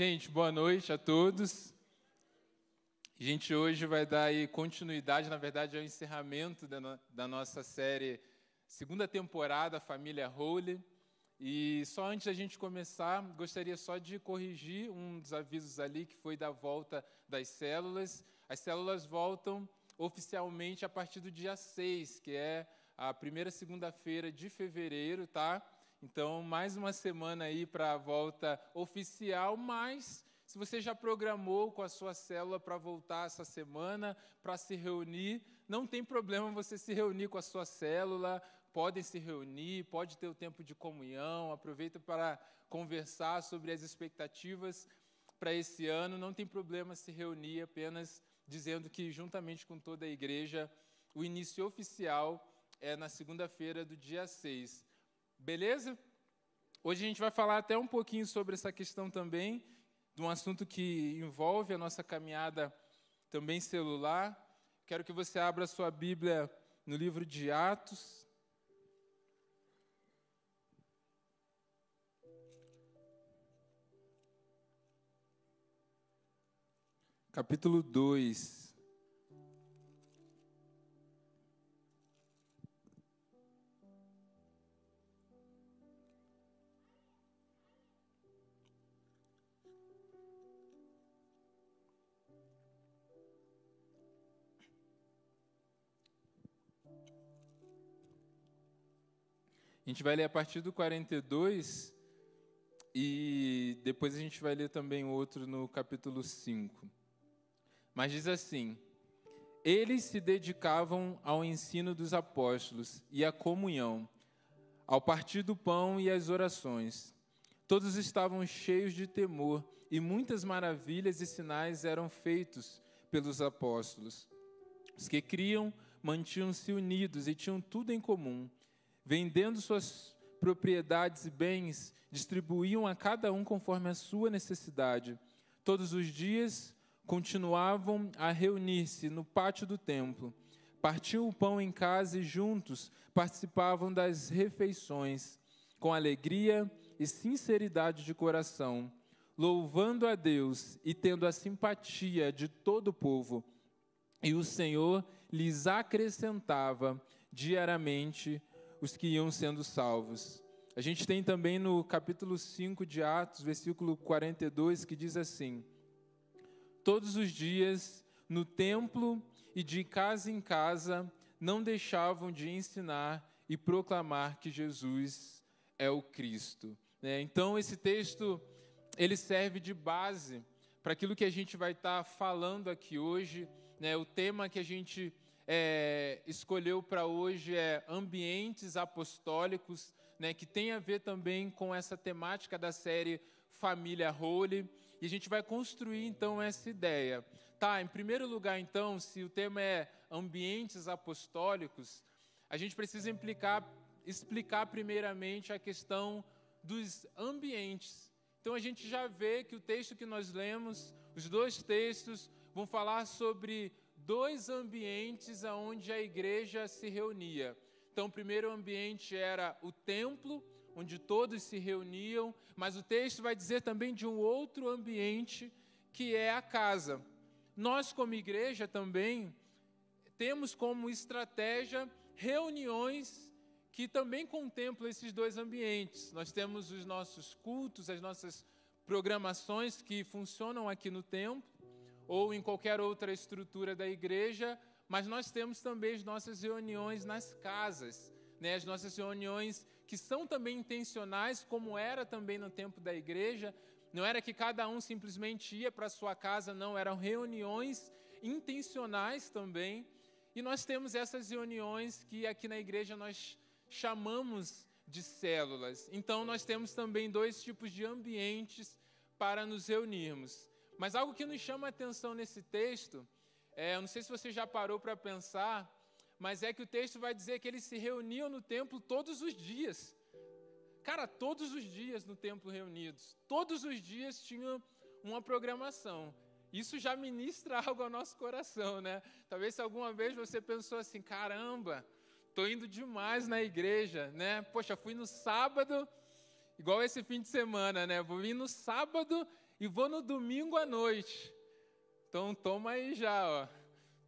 Gente, boa noite a todos. A gente hoje vai dar aí continuidade, na verdade é o encerramento da, no, da nossa série, segunda temporada, Família Holy. E só antes da gente começar, gostaria só de corrigir um dos avisos ali, que foi da volta das células. As células voltam oficialmente a partir do dia 6, que é a primeira segunda-feira de fevereiro, tá? Então, mais uma semana aí para a volta oficial, mas se você já programou com a sua célula para voltar essa semana, para se reunir, não tem problema você se reunir com a sua célula, podem se reunir, pode ter o tempo de comunhão, aproveita para conversar sobre as expectativas para esse ano, não tem problema se reunir, apenas dizendo que juntamente com toda a igreja, o início oficial é na segunda-feira do dia 6. Beleza? Hoje a gente vai falar até um pouquinho sobre essa questão também, de um assunto que envolve a nossa caminhada também celular. Quero que você abra sua Bíblia no livro de Atos. Capítulo 2. A gente vai ler a partir do 42 e depois a gente vai ler também outro no capítulo 5. Mas diz assim: Eles se dedicavam ao ensino dos apóstolos e à comunhão, ao partir do pão e às orações. Todos estavam cheios de temor e muitas maravilhas e sinais eram feitos pelos apóstolos. Os que criam mantinham-se unidos e tinham tudo em comum vendendo suas propriedades e bens, distribuíam a cada um conforme a sua necessidade. Todos os dias continuavam a reunir-se no pátio do templo, partiam o pão em casa e juntos participavam das refeições, com alegria e sinceridade de coração, louvando a Deus e tendo a simpatia de todo o povo. E o Senhor lhes acrescentava diariamente os que iam sendo salvos. A gente tem também no capítulo 5 de Atos, versículo 42, que diz assim: Todos os dias, no templo e de casa em casa, não deixavam de ensinar e proclamar que Jesus é o Cristo. É, então, esse texto ele serve de base para aquilo que a gente vai estar falando aqui hoje. Né, o tema que a gente é, escolheu para hoje é ambientes apostólicos, né, que tem a ver também com essa temática da série Família Holy. E a gente vai construir então essa ideia. Tá, em primeiro lugar, então, se o tema é ambientes apostólicos, a gente precisa implicar, explicar primeiramente a questão dos ambientes. Então a gente já vê que o texto que nós lemos, os dois textos, vão falar sobre dois ambientes onde a igreja se reunia. Então, o primeiro ambiente era o templo, onde todos se reuniam, mas o texto vai dizer também de um outro ambiente, que é a casa. Nós, como igreja, também temos como estratégia reuniões que também contemplam esses dois ambientes. Nós temos os nossos cultos, as nossas programações que funcionam aqui no templo, ou em qualquer outra estrutura da igreja, mas nós temos também as nossas reuniões nas casas, né? as nossas reuniões que são também intencionais, como era também no tempo da igreja. Não era que cada um simplesmente ia para sua casa, não, eram reuniões intencionais também. E nós temos essas reuniões que aqui na igreja nós chamamos de células. Então nós temos também dois tipos de ambientes para nos reunirmos. Mas algo que nos chama a atenção nesse texto, é, eu não sei se você já parou para pensar, mas é que o texto vai dizer que eles se reuniam no templo todos os dias. Cara, todos os dias no templo reunidos. Todos os dias tinham uma programação. Isso já ministra algo ao nosso coração, né? Talvez se alguma vez você pensou assim, caramba, tô indo demais na igreja, né? Poxa, fui no sábado, igual esse fim de semana, né? Vou vir no sábado e vou no domingo à noite. Então toma aí já, ó.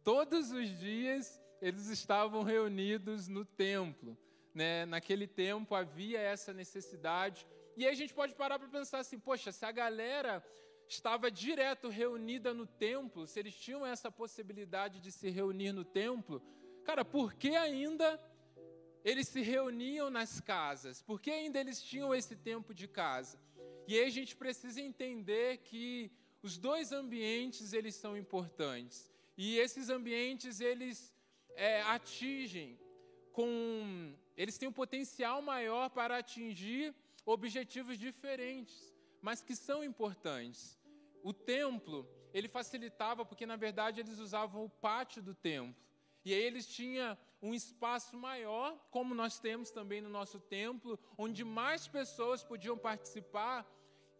Todos os dias eles estavam reunidos no templo. Né? Naquele tempo havia essa necessidade. E aí a gente pode parar para pensar assim: poxa, se a galera estava direto reunida no templo, se eles tinham essa possibilidade de se reunir no templo, cara, por que ainda eles se reuniam nas casas? Por que ainda eles tinham esse tempo de casa? E aí a gente precisa entender que os dois ambientes eles são importantes. E esses ambientes eles é, atingem com, eles têm um potencial maior para atingir objetivos diferentes, mas que são importantes. O templo ele facilitava porque na verdade eles usavam o pátio do templo. E aí eles tinham um espaço maior, como nós temos também no nosso templo, onde mais pessoas podiam participar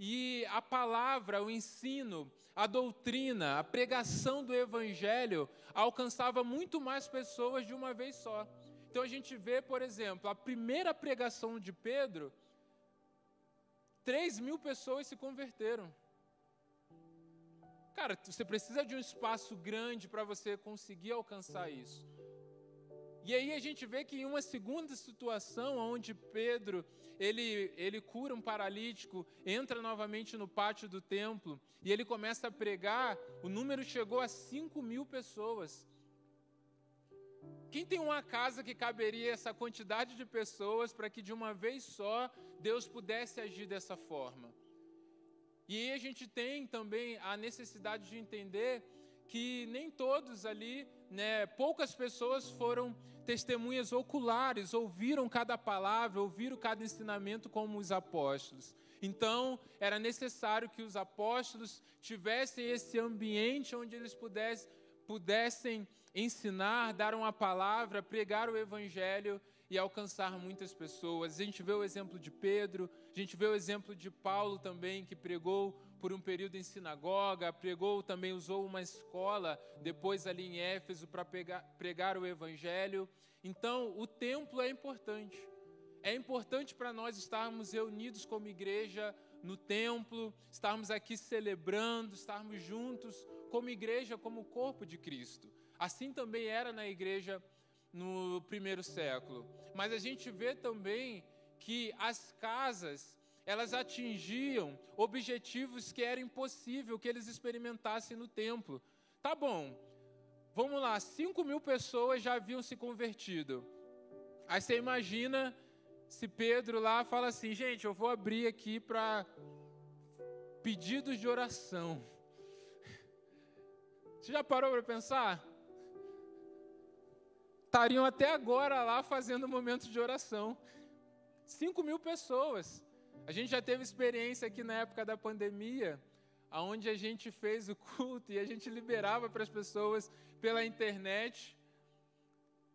e a palavra, o ensino, a doutrina, a pregação do evangelho alcançava muito mais pessoas de uma vez só. Então a gente vê, por exemplo, a primeira pregação de Pedro, 3 mil pessoas se converteram. Cara, você precisa de um espaço grande para você conseguir alcançar isso. E aí a gente vê que em uma segunda situação, onde Pedro ele, ele cura um paralítico, entra novamente no pátio do templo e ele começa a pregar, o número chegou a 5 mil pessoas. Quem tem uma casa que caberia essa quantidade de pessoas para que de uma vez só Deus pudesse agir dessa forma? E aí a gente tem também a necessidade de entender que nem todos ali, né, poucas pessoas foram testemunhas oculares, ouviram cada palavra, ouviram cada ensinamento como os apóstolos. Então, era necessário que os apóstolos tivessem esse ambiente onde eles pudessem, pudessem ensinar, dar uma palavra, pregar o evangelho e alcançar muitas pessoas. A gente vê o exemplo de Pedro, a gente vê o exemplo de Paulo também, que pregou por um período em sinagoga, pregou também, usou uma escola, depois ali em Éfeso, para pregar o Evangelho. Então, o templo é importante. É importante para nós estarmos reunidos como igreja no templo, estarmos aqui celebrando, estarmos juntos como igreja, como corpo de Cristo. Assim também era na igreja no primeiro século. Mas a gente vê também que as casas elas atingiam objetivos que era impossível que eles experimentassem no templo. Tá bom, vamos lá, 5 mil pessoas já haviam se convertido. Aí você imagina se Pedro lá fala assim, gente, eu vou abrir aqui para pedidos de oração. Você já parou para pensar? Estariam até agora lá fazendo momentos de oração. 5 mil pessoas. A gente já teve experiência aqui na época da pandemia, aonde a gente fez o culto e a gente liberava para as pessoas pela internet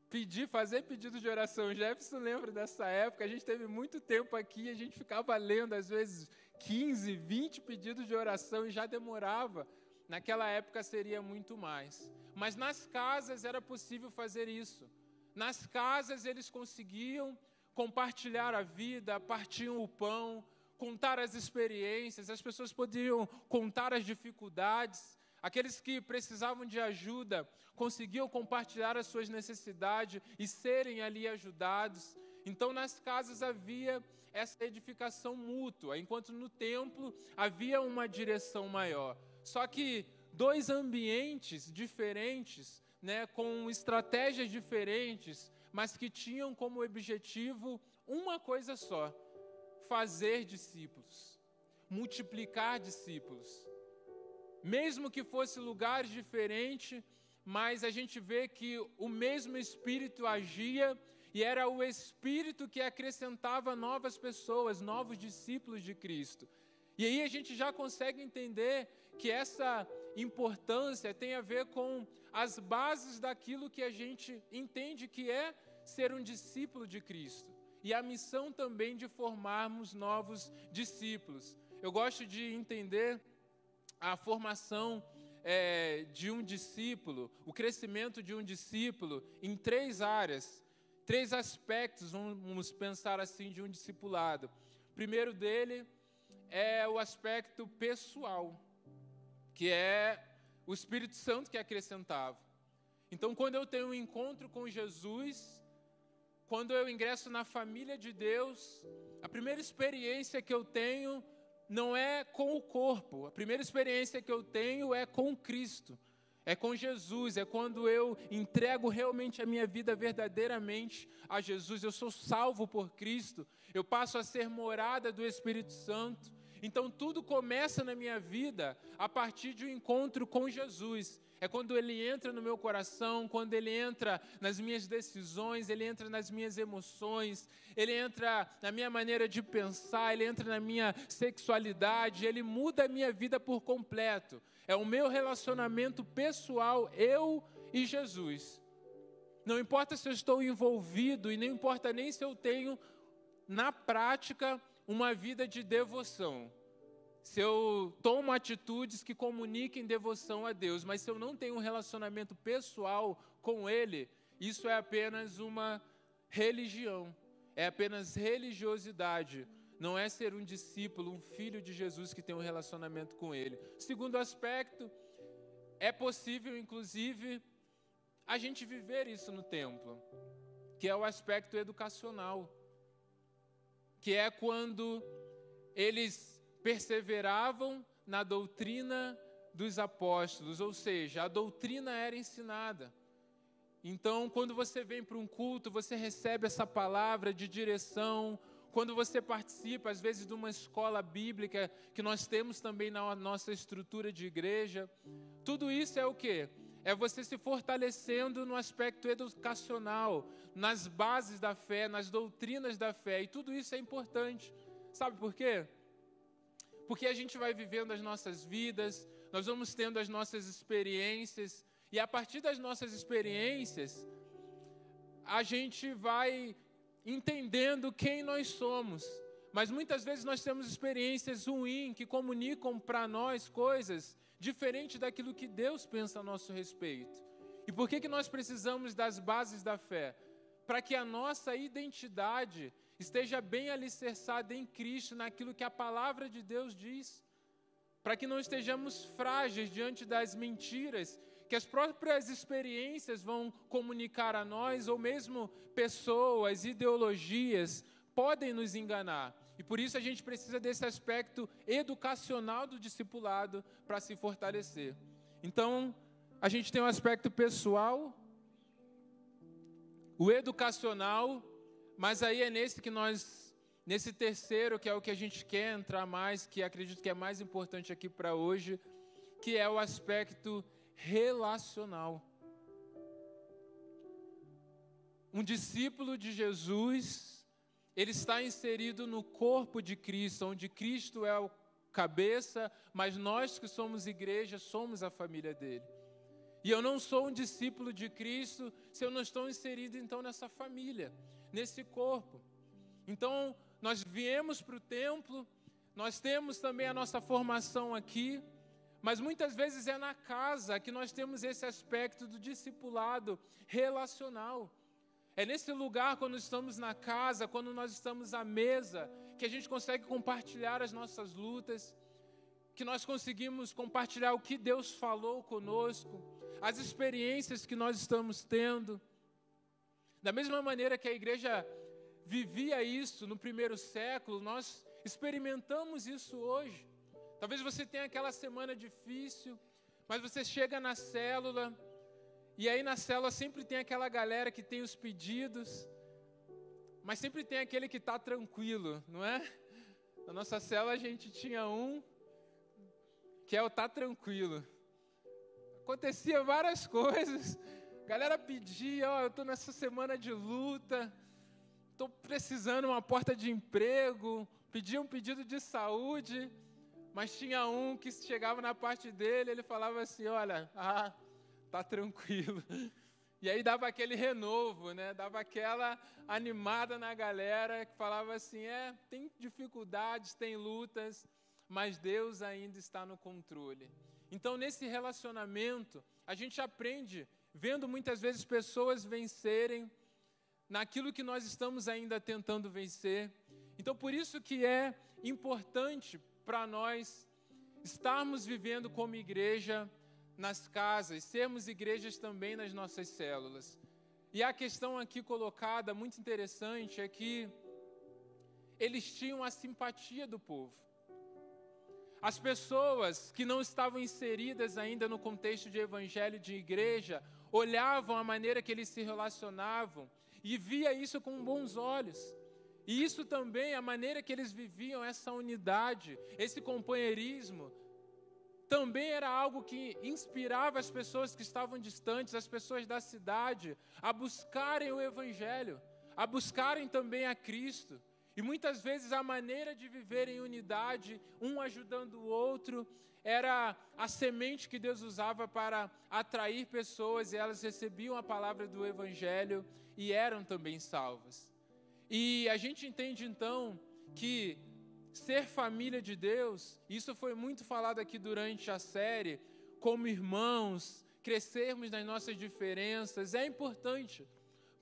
pedir, fazer pedido de oração. Jefferson lembra dessa época, a gente teve muito tempo aqui, a gente ficava lendo às vezes 15, 20 pedidos de oração e já demorava. Naquela época seria muito mais. Mas nas casas era possível fazer isso. Nas casas eles conseguiam compartilhar a vida, partiam o pão, contar as experiências, as pessoas podiam contar as dificuldades, aqueles que precisavam de ajuda conseguiam compartilhar as suas necessidades e serem ali ajudados. Então, nas casas havia essa edificação mútua, enquanto no templo havia uma direção maior. Só que dois ambientes diferentes, né, com estratégias diferentes, mas que tinham como objetivo uma coisa só: fazer discípulos, multiplicar discípulos. Mesmo que fosse lugares diferentes, mas a gente vê que o mesmo Espírito agia e era o Espírito que acrescentava novas pessoas, novos discípulos de Cristo. E aí a gente já consegue entender que essa importância tem a ver com as bases daquilo que a gente entende que é ser um discípulo de Cristo e a missão também de formarmos novos discípulos. Eu gosto de entender a formação é, de um discípulo, o crescimento de um discípulo em três áreas, três aspectos, vamos pensar assim, de um discipulado. O primeiro dele é o aspecto pessoal, que é o Espírito Santo que acrescentava. Então, quando eu tenho um encontro com Jesus, quando eu ingresso na família de Deus, a primeira experiência que eu tenho não é com o corpo, a primeira experiência que eu tenho é com Cristo, é com Jesus, é quando eu entrego realmente a minha vida verdadeiramente a Jesus, eu sou salvo por Cristo, eu passo a ser morada do Espírito Santo. Então tudo começa na minha vida a partir de um encontro com Jesus. É quando ele entra no meu coração, quando ele entra nas minhas decisões, ele entra nas minhas emoções, ele entra na minha maneira de pensar, ele entra na minha sexualidade, ele muda a minha vida por completo. É o meu relacionamento pessoal, eu e Jesus. Não importa se eu estou envolvido e não importa nem se eu tenho na prática uma vida de devoção. Se eu tomo atitudes que comuniquem devoção a Deus, mas se eu não tenho um relacionamento pessoal com Ele, isso é apenas uma religião, é apenas religiosidade, não é ser um discípulo, um filho de Jesus que tem um relacionamento com Ele. Segundo aspecto, é possível, inclusive, a gente viver isso no templo, que é o aspecto educacional, que é quando eles perseveravam na doutrina dos apóstolos, ou seja, a doutrina era ensinada. Então, quando você vem para um culto, você recebe essa palavra de direção. Quando você participa, às vezes, de uma escola bíblica, que nós temos também na nossa estrutura de igreja, tudo isso é o que? É você se fortalecendo no aspecto educacional, nas bases da fé, nas doutrinas da fé, e tudo isso é importante. Sabe por quê? porque a gente vai vivendo as nossas vidas, nós vamos tendo as nossas experiências, e a partir das nossas experiências, a gente vai entendendo quem nós somos. Mas muitas vezes nós temos experiências ruins que comunicam para nós coisas diferentes daquilo que Deus pensa a nosso respeito. E por que, que nós precisamos das bases da fé? Para que a nossa identidade esteja bem alicerçada em Cristo, naquilo que a palavra de Deus diz, para que não estejamos frágeis diante das mentiras que as próprias experiências vão comunicar a nós, ou mesmo pessoas, ideologias, podem nos enganar. E por isso a gente precisa desse aspecto educacional do discipulado para se fortalecer. Então, a gente tem um aspecto pessoal, o educacional mas aí é nesse que nós, nesse terceiro, que é o que a gente quer entrar mais, que acredito que é mais importante aqui para hoje, que é o aspecto relacional. Um discípulo de Jesus, ele está inserido no corpo de Cristo, onde Cristo é o cabeça, mas nós que somos igreja somos a família dele. E eu não sou um discípulo de Cristo se eu não estou inserido então nessa família nesse corpo. Então, nós viemos para o templo, nós temos também a nossa formação aqui, mas muitas vezes é na casa que nós temos esse aspecto do discipulado relacional. É nesse lugar, quando estamos na casa, quando nós estamos à mesa, que a gente consegue compartilhar as nossas lutas, que nós conseguimos compartilhar o que Deus falou conosco, as experiências que nós estamos tendo. Da mesma maneira que a igreja vivia isso no primeiro século, nós experimentamos isso hoje. Talvez você tenha aquela semana difícil, mas você chega na célula, e aí na célula sempre tem aquela galera que tem os pedidos, mas sempre tem aquele que está tranquilo, não é? Na nossa célula a gente tinha um que é o tá tranquilo. Acontecia várias coisas, galera pedia, ó, oh, eu estou nessa semana de luta, estou precisando uma porta de emprego, pedia um pedido de saúde, mas tinha um que chegava na parte dele, ele falava assim, olha, ah, tá tranquilo. E aí dava aquele renovo, né? Dava aquela animada na galera que falava assim, é, tem dificuldades, tem lutas, mas Deus ainda está no controle. Então, nesse relacionamento, a gente aprende vendo muitas vezes pessoas vencerem naquilo que nós estamos ainda tentando vencer. Então, por isso que é importante para nós estarmos vivendo como igreja nas casas, sermos igrejas também nas nossas células. E a questão aqui colocada, muito interessante, é que eles tinham a simpatia do povo. As pessoas que não estavam inseridas ainda no contexto de evangelho de igreja olhavam a maneira que eles se relacionavam e via isso com bons olhos. E isso também, a maneira que eles viviam essa unidade, esse companheirismo, também era algo que inspirava as pessoas que estavam distantes, as pessoas da cidade, a buscarem o Evangelho, a buscarem também a Cristo. E muitas vezes a maneira de viver em unidade, um ajudando o outro, era a semente que Deus usava para atrair pessoas e elas recebiam a palavra do Evangelho e eram também salvas. E a gente entende então que ser família de Deus, isso foi muito falado aqui durante a série, como irmãos, crescermos nas nossas diferenças, é importante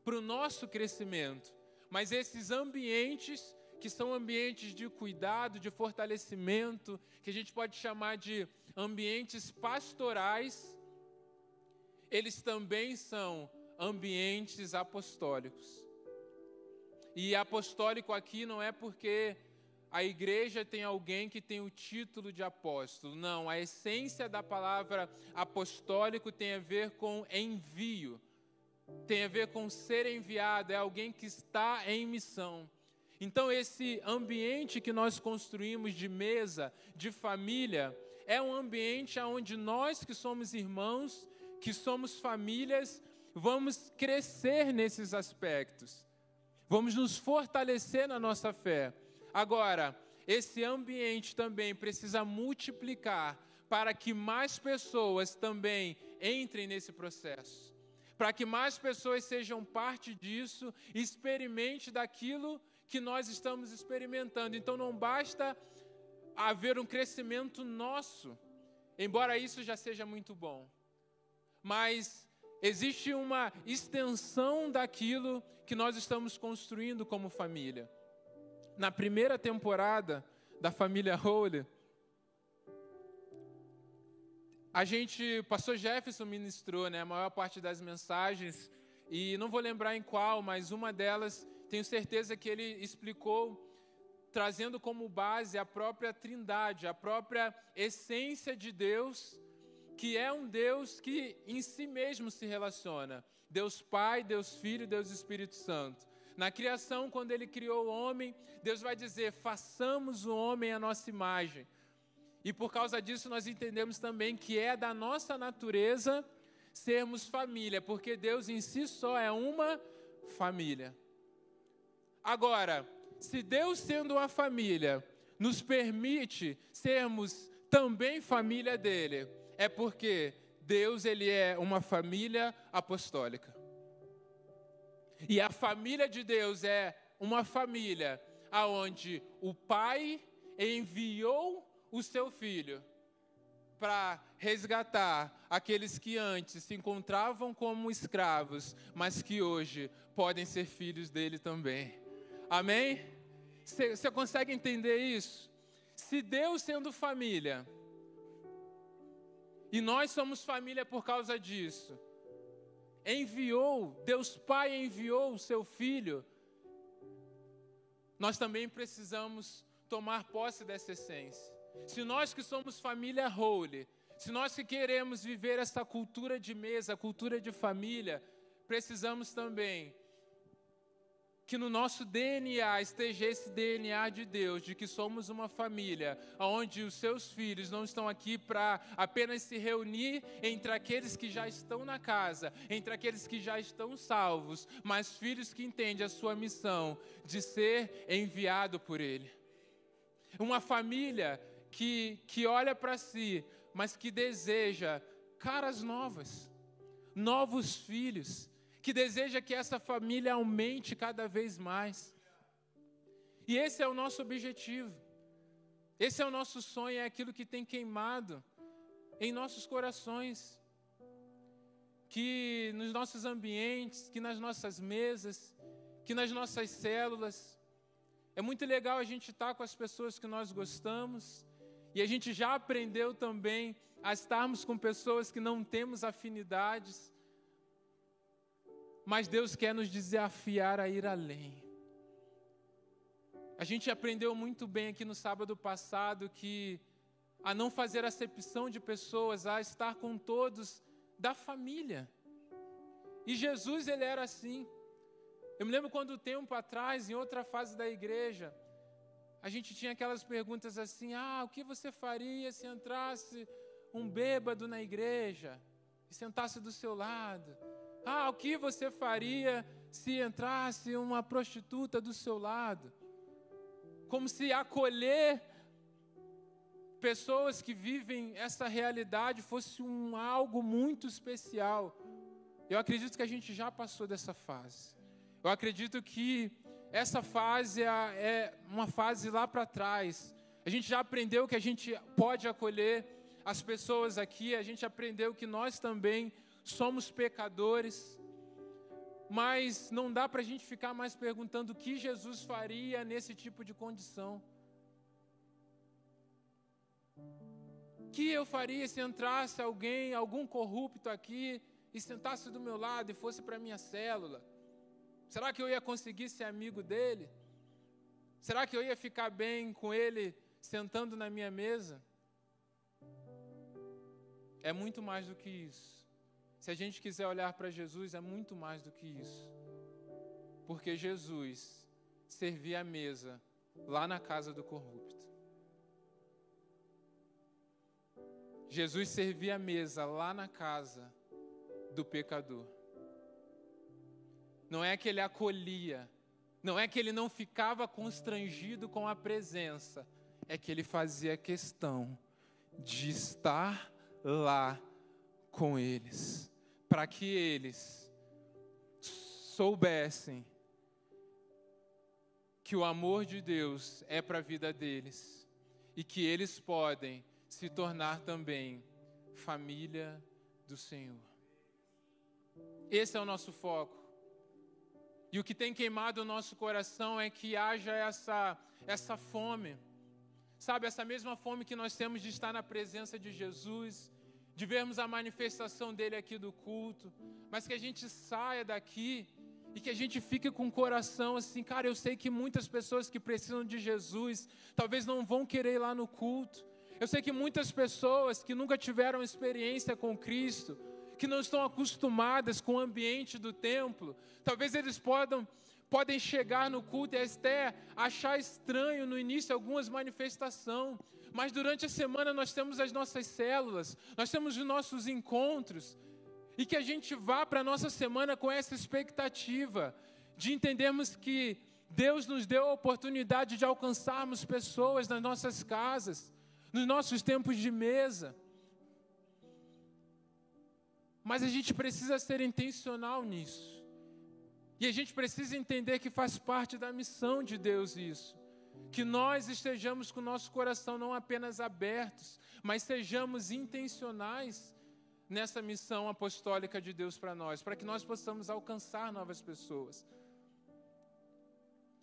para o nosso crescimento. Mas esses ambientes, que são ambientes de cuidado, de fortalecimento, que a gente pode chamar de ambientes pastorais, eles também são ambientes apostólicos. E apostólico aqui não é porque a igreja tem alguém que tem o título de apóstolo. Não, a essência da palavra apostólico tem a ver com envio, tem a ver com ser enviado, é alguém que está em missão. Então, esse ambiente que nós construímos de mesa, de família, é um ambiente onde nós que somos irmãos, que somos famílias, vamos crescer nesses aspectos, vamos nos fortalecer na nossa fé. Agora, esse ambiente também precisa multiplicar para que mais pessoas também entrem nesse processo. Para que mais pessoas sejam parte disso, experimente daquilo que nós estamos experimentando. Então não basta haver um crescimento nosso, embora isso já seja muito bom. Mas existe uma extensão daquilo que nós estamos construindo como família na primeira temporada da família Holy, a gente, pastor Jefferson ministrou né, a maior parte das mensagens, e não vou lembrar em qual, mas uma delas, tenho certeza que ele explicou, trazendo como base a própria trindade, a própria essência de Deus, que é um Deus que em si mesmo se relaciona. Deus Pai, Deus Filho, Deus Espírito Santo. Na criação, quando ele criou o homem, Deus vai dizer: façamos o homem à nossa imagem. E por causa disso, nós entendemos também que é da nossa natureza sermos família, porque Deus em si só é uma família. Agora, se Deus, sendo uma família, nos permite sermos também família dele, é porque Deus ele é uma família apostólica. E a família de Deus é uma família aonde o pai enviou o seu filho para resgatar aqueles que antes se encontravam como escravos, mas que hoje podem ser filhos dele também. Amém? Você consegue entender isso? Se Deus sendo família, e nós somos família por causa disso, enviou, Deus Pai enviou o seu Filho, nós também precisamos tomar posse dessa essência. Se nós que somos família holy, se nós que queremos viver essa cultura de mesa, cultura de família, precisamos também que no nosso DNA esteja esse DNA de Deus, de que somos uma família, onde os seus filhos não estão aqui para apenas se reunir entre aqueles que já estão na casa, entre aqueles que já estão salvos, mas filhos que entendem a sua missão de ser enviado por Ele. Uma família que, que olha para si, mas que deseja caras novas, novos filhos que deseja que essa família aumente cada vez mais. E esse é o nosso objetivo. Esse é o nosso sonho, é aquilo que tem queimado em nossos corações. Que nos nossos ambientes, que nas nossas mesas, que nas nossas células. É muito legal a gente estar com as pessoas que nós gostamos. E a gente já aprendeu também a estarmos com pessoas que não temos afinidades, mas Deus quer nos desafiar a ir além. A gente aprendeu muito bem aqui no sábado passado que a não fazer acepção de pessoas, a estar com todos da família. E Jesus, ele era assim. Eu me lembro quando tempo atrás, em outra fase da igreja, a gente tinha aquelas perguntas assim: ah, o que você faria se entrasse um bêbado na igreja e sentasse do seu lado? Ah, o que você faria se entrasse uma prostituta do seu lado? Como se acolher pessoas que vivem essa realidade fosse um algo muito especial. Eu acredito que a gente já passou dessa fase. Eu acredito que essa fase é, é uma fase lá para trás. A gente já aprendeu que a gente pode acolher as pessoas aqui, a gente aprendeu que nós também somos pecadores, mas não dá para a gente ficar mais perguntando o que Jesus faria nesse tipo de condição. O que eu faria se entrasse alguém, algum corrupto aqui, e sentasse do meu lado e fosse para minha célula? Será que eu ia conseguir ser amigo dele? Será que eu ia ficar bem com ele sentando na minha mesa? É muito mais do que isso. Se a gente quiser olhar para Jesus, é muito mais do que isso. Porque Jesus servia a mesa lá na casa do corrupto. Jesus servia a mesa lá na casa do pecador. Não é que ele acolhia, não é que ele não ficava constrangido com a presença, é que ele fazia questão de estar lá com eles, para que eles soubessem que o amor de Deus é para a vida deles e que eles podem se tornar também família do Senhor. Esse é o nosso foco. E o que tem queimado o nosso coração é que haja essa, essa fome. Sabe, essa mesma fome que nós temos de estar na presença de Jesus, de vermos a manifestação dele aqui do culto, mas que a gente saia daqui e que a gente fique com o coração assim, cara, eu sei que muitas pessoas que precisam de Jesus talvez não vão querer ir lá no culto. Eu sei que muitas pessoas que nunca tiveram experiência com Cristo, que não estão acostumadas com o ambiente do templo, talvez eles podem, podem chegar no culto e até achar estranho no início algumas manifestações, mas durante a semana nós temos as nossas células, nós temos os nossos encontros, e que a gente vá para a nossa semana com essa expectativa de entendermos que Deus nos deu a oportunidade de alcançarmos pessoas nas nossas casas, nos nossos tempos de mesa. Mas a gente precisa ser intencional nisso. E a gente precisa entender que faz parte da missão de Deus isso. Que nós estejamos com o nosso coração não apenas abertos, mas sejamos intencionais nessa missão apostólica de Deus para nós, para que nós possamos alcançar novas pessoas.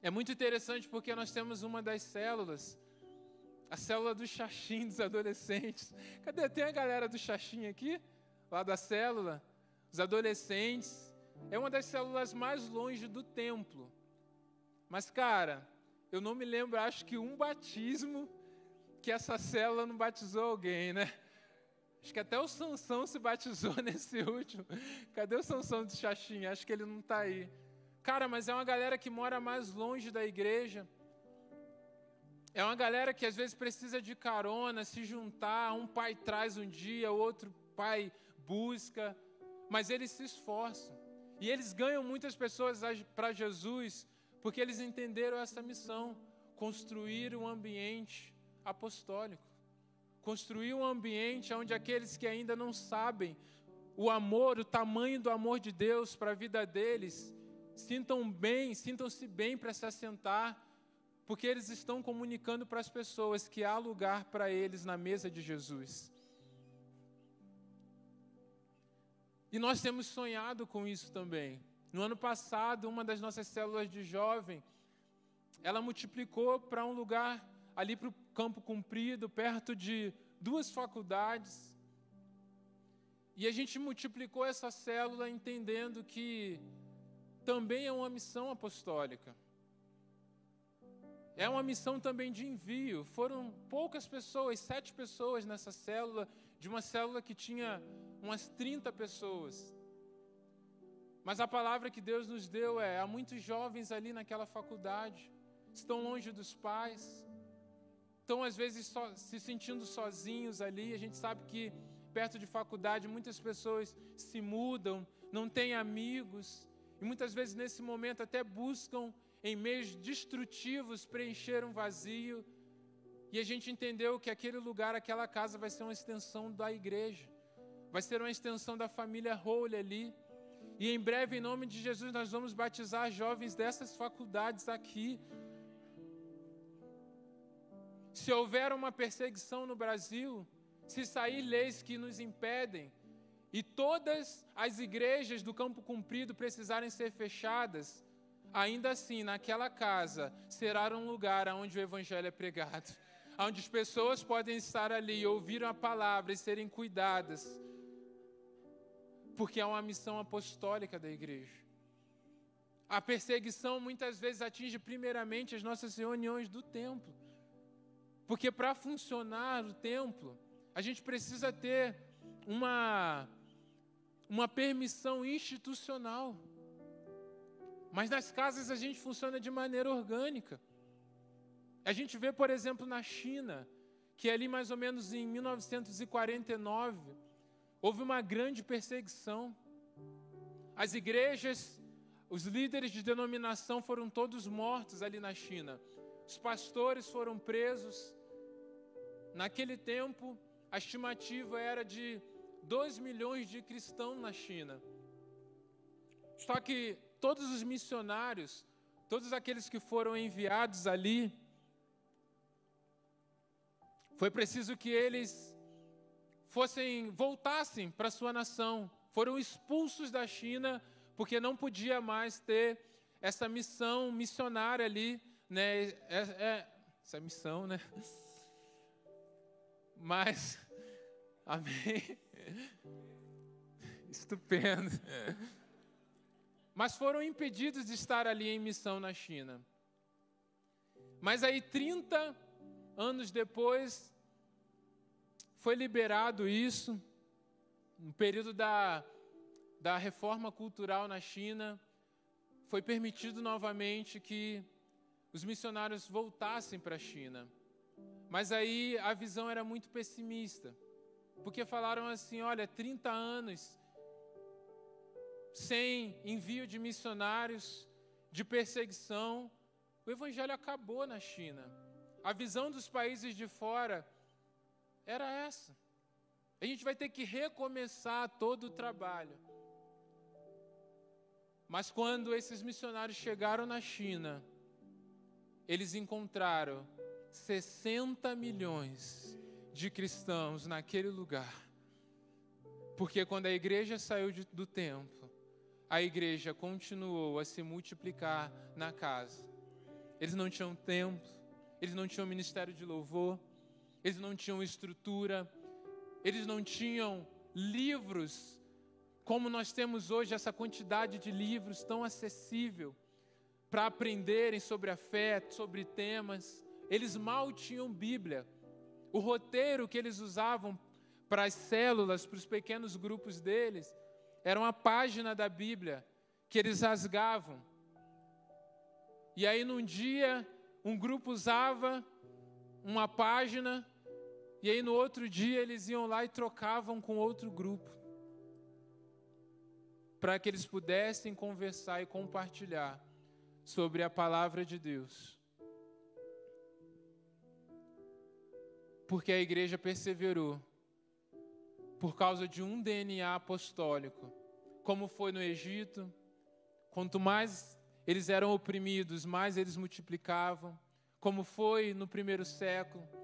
É muito interessante porque nós temos uma das células, a célula do xaxim dos adolescentes. Cadê? Tem a galera do xaxim aqui? lá da célula, os adolescentes, é uma das células mais longe do templo. Mas, cara, eu não me lembro, acho que um batismo que essa célula não batizou alguém, né? Acho que até o Sansão se batizou nesse último. Cadê o Sansão do Xaxim? Acho que ele não está aí. Cara, mas é uma galera que mora mais longe da igreja. É uma galera que às vezes precisa de carona, se juntar. Um pai traz um dia, outro pai busca, mas eles se esforçam. E eles ganham muitas pessoas para Jesus, porque eles entenderam essa missão: construir um ambiente apostólico. Construir um ambiente onde aqueles que ainda não sabem o amor, o tamanho do amor de Deus para a vida deles, sintam bem, sintam-se bem para se assentar, porque eles estão comunicando para as pessoas que há lugar para eles na mesa de Jesus. E nós temos sonhado com isso também. No ano passado, uma das nossas células de jovem, ela multiplicou para um lugar ali para o Campo Comprido, perto de duas faculdades. E a gente multiplicou essa célula entendendo que também é uma missão apostólica. É uma missão também de envio. Foram poucas pessoas, sete pessoas nessa célula, de uma célula que tinha umas 30 pessoas. Mas a palavra que Deus nos deu é: há muitos jovens ali naquela faculdade, estão longe dos pais, estão às vezes so, se sentindo sozinhos ali. A gente sabe que perto de faculdade muitas pessoas se mudam, não têm amigos, e muitas vezes nesse momento até buscam em meios destrutivos preencher um vazio. E a gente entendeu que aquele lugar, aquela casa vai ser uma extensão da igreja, vai ser uma extensão da família Holy ali. E em breve, em nome de Jesus, nós vamos batizar jovens dessas faculdades aqui. Se houver uma perseguição no Brasil, se sair leis que nos impedem, e todas as igrejas do campo cumprido precisarem ser fechadas, ainda assim, naquela casa será um lugar onde o evangelho é pregado, onde as pessoas podem estar ali, ouvir a palavra e serem cuidadas, porque é uma missão apostólica da igreja. A perseguição muitas vezes atinge primeiramente as nossas reuniões do templo, porque para funcionar o templo, a gente precisa ter uma, uma permissão institucional. Mas nas casas a gente funciona de maneira orgânica. A gente vê, por exemplo, na China, que ali mais ou menos em 1949 houve uma grande perseguição. As igrejas, os líderes de denominação foram todos mortos ali na China. Os pastores foram presos. Naquele tempo, a estimativa era de 2 milhões de cristãos na China. Só que todos os missionários, todos aqueles que foram enviados ali, foi preciso que eles fossem voltassem para sua nação, foram expulsos da China porque não podia mais ter essa missão missionária ali, né? É, é, essa missão, né? Mas, amém. Estupendo mas foram impedidos de estar ali em missão na China. Mas aí, 30 anos depois, foi liberado isso, no período da, da reforma cultural na China, foi permitido novamente que os missionários voltassem para a China. Mas aí a visão era muito pessimista, porque falaram assim: olha, 30 anos sem envio de missionários, de perseguição, o evangelho acabou na China. A visão dos países de fora era essa. A gente vai ter que recomeçar todo o trabalho. Mas quando esses missionários chegaram na China, eles encontraram 60 milhões de cristãos naquele lugar. Porque quando a igreja saiu de, do templo, a igreja continuou a se multiplicar na casa. Eles não tinham templo, eles não tinham ministério de louvor, eles não tinham estrutura, eles não tinham livros como nós temos hoje essa quantidade de livros tão acessível para aprenderem sobre a fé, sobre temas. Eles mal tinham Bíblia. O roteiro que eles usavam para as células, para os pequenos grupos deles, era uma página da Bíblia que eles rasgavam. E aí, num dia, um grupo usava uma página, e aí no outro dia eles iam lá e trocavam com outro grupo, para que eles pudessem conversar e compartilhar sobre a palavra de Deus. Porque a igreja perseverou por causa de um DNA apostólico, como foi no Egito. Quanto mais eles eram oprimidos, mais eles multiplicavam, como foi no primeiro século.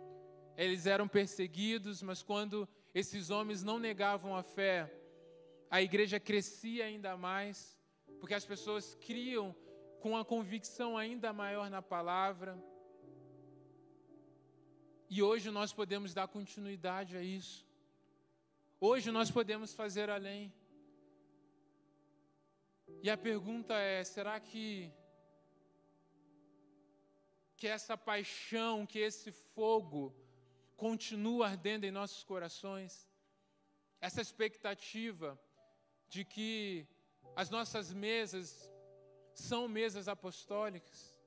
Eles eram perseguidos, mas quando esses homens não negavam a fé, a igreja crescia ainda mais, porque as pessoas criam com uma convicção ainda maior na palavra. E hoje nós podemos dar continuidade a isso. Hoje nós podemos fazer além. E a pergunta é: será que que essa paixão, que esse fogo continua ardendo em nossos corações? Essa expectativa de que as nossas mesas são mesas apostólicas,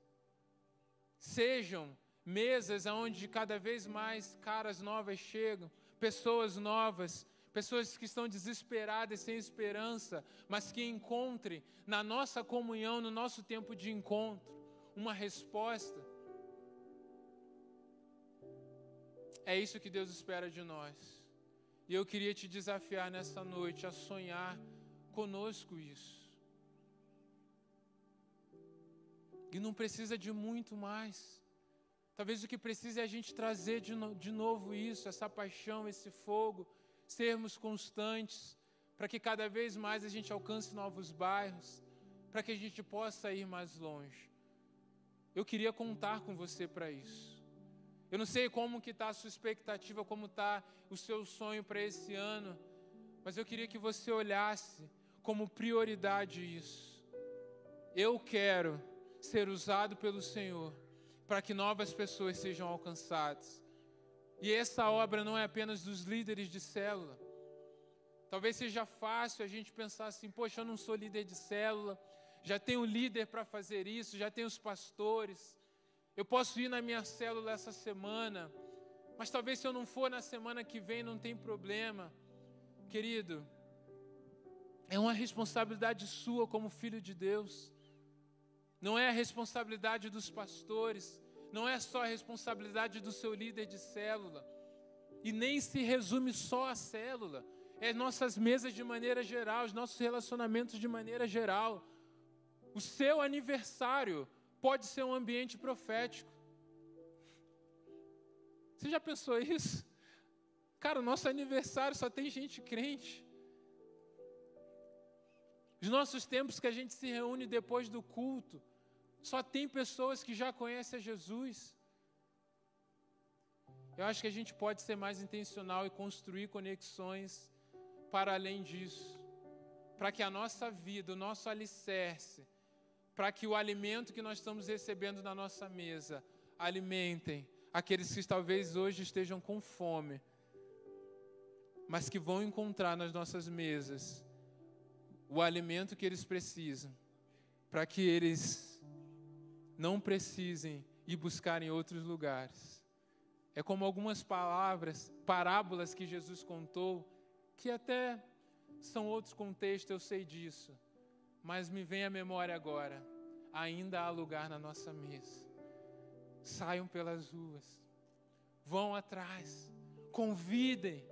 sejam mesas onde cada vez mais caras novas chegam, pessoas novas, pessoas que estão desesperadas, sem esperança, mas que encontrem na nossa comunhão, no nosso tempo de encontro, uma resposta. É isso que Deus espera de nós. E eu queria te desafiar nessa noite a sonhar conosco isso. E não precisa de muito mais. Talvez o que precisa é a gente trazer de, no, de novo isso, essa paixão, esse fogo, sermos constantes, para que cada vez mais a gente alcance novos bairros, para que a gente possa ir mais longe. Eu queria contar com você para isso. Eu não sei como que está a sua expectativa, como está o seu sonho para esse ano, mas eu queria que você olhasse como prioridade isso. Eu quero ser usado pelo Senhor para que novas pessoas sejam alcançadas. E essa obra não é apenas dos líderes de célula. Talvez seja fácil a gente pensar assim: poxa, eu não sou líder de célula, já tenho líder para fazer isso, já tenho os pastores, eu posso ir na minha célula essa semana, mas talvez se eu não for na semana que vem não tem problema. Querido, é uma responsabilidade sua como filho de Deus. Não é a responsabilidade dos pastores, não é só a responsabilidade do seu líder de célula. E nem se resume só à célula. É nossas mesas de maneira geral, os nossos relacionamentos de maneira geral. O seu aniversário pode ser um ambiente profético. Você já pensou isso? Cara, o nosso aniversário só tem gente crente. Os nossos tempos que a gente se reúne depois do culto, só tem pessoas que já conhecem a Jesus. Eu acho que a gente pode ser mais intencional e construir conexões para além disso, para que a nossa vida, o nosso alicerce, para que o alimento que nós estamos recebendo na nossa mesa alimentem aqueles que talvez hoje estejam com fome, mas que vão encontrar nas nossas mesas o alimento que eles precisam, para que eles não precisem ir buscar em outros lugares. É como algumas palavras, parábolas que Jesus contou, que até são outros contextos, eu sei disso, mas me vem à memória agora, ainda há lugar na nossa mesa. Saiam pelas ruas, vão atrás, convidem